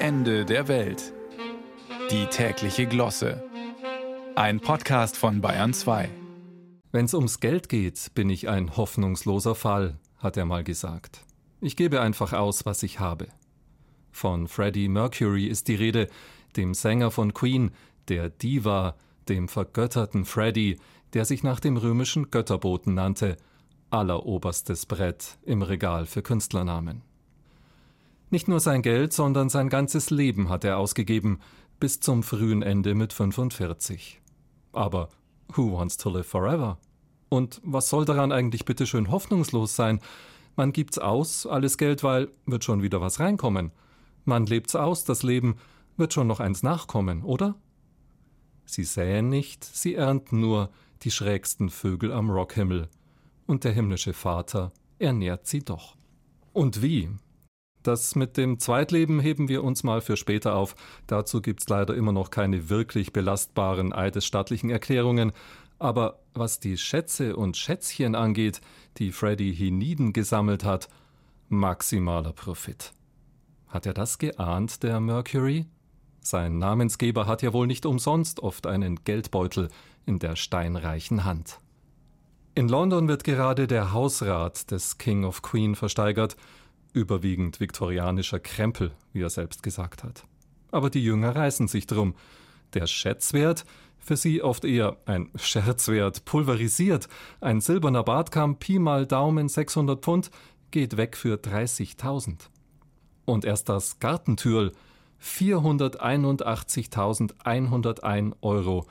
Ende der Welt. Die tägliche Glosse. Ein Podcast von Bayern 2. Wenn's ums Geld geht, bin ich ein hoffnungsloser Fall, hat er mal gesagt. Ich gebe einfach aus, was ich habe. Von Freddie Mercury ist die Rede, dem Sänger von Queen, der Diva, dem vergötterten Freddie, der sich nach dem römischen Götterboten nannte, alleroberstes Brett im Regal für Künstlernamen. Nicht nur sein Geld, sondern sein ganzes Leben hat er ausgegeben, bis zum frühen Ende mit 45. Aber who wants to live forever? Und was soll daran eigentlich bitteschön hoffnungslos sein? Man gibt's aus, alles Geld, weil wird schon wieder was reinkommen. Man lebt's aus, das Leben wird schon noch eins nachkommen, oder? Sie säen nicht, sie ernten nur die schrägsten Vögel am Rockhimmel. Und der himmlische Vater ernährt sie doch. Und wie? Das mit dem Zweitleben heben wir uns mal für später auf. Dazu gibt's leider immer noch keine wirklich belastbaren eidesstattlichen Erklärungen. Aber was die Schätze und Schätzchen angeht, die Freddy hienieden gesammelt hat, maximaler Profit. Hat er das geahnt, der Mercury? Sein Namensgeber hat ja wohl nicht umsonst oft einen Geldbeutel in der steinreichen Hand. In London wird gerade der Hausrat des King of Queen versteigert, überwiegend viktorianischer Krempel, wie er selbst gesagt hat. Aber die Jünger reißen sich drum. Der Schätzwert, für sie oft eher ein Scherzwert, pulverisiert, ein silberner Bartkamm, Pi mal Daumen 600 Pfund, geht weg für 30.000. Und erst das Gartentürl 481.101 Euro,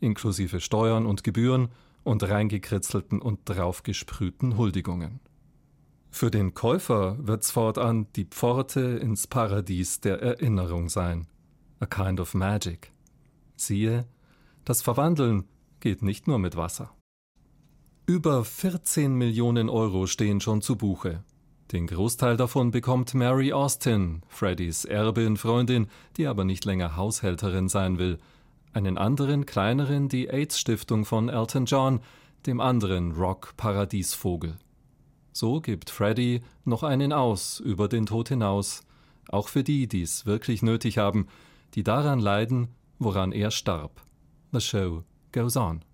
inklusive Steuern und Gebühren und reingekritzelten und draufgesprühten Huldigungen. Für den Käufer wird's fortan die Pforte ins Paradies der Erinnerung sein. A kind of magic. Siehe, das Verwandeln geht nicht nur mit Wasser. Über 14 Millionen Euro stehen schon zu Buche. Den Großteil davon bekommt Mary Austin, Freddys Erbin, Freundin, die aber nicht länger Haushälterin sein will. Einen anderen, kleineren, die AIDS-Stiftung von Elton John, dem anderen Rock-Paradiesvogel. So gibt Freddy noch einen aus über den Tod hinaus, auch für die, die es wirklich nötig haben, die daran leiden, woran er starb. The show goes on.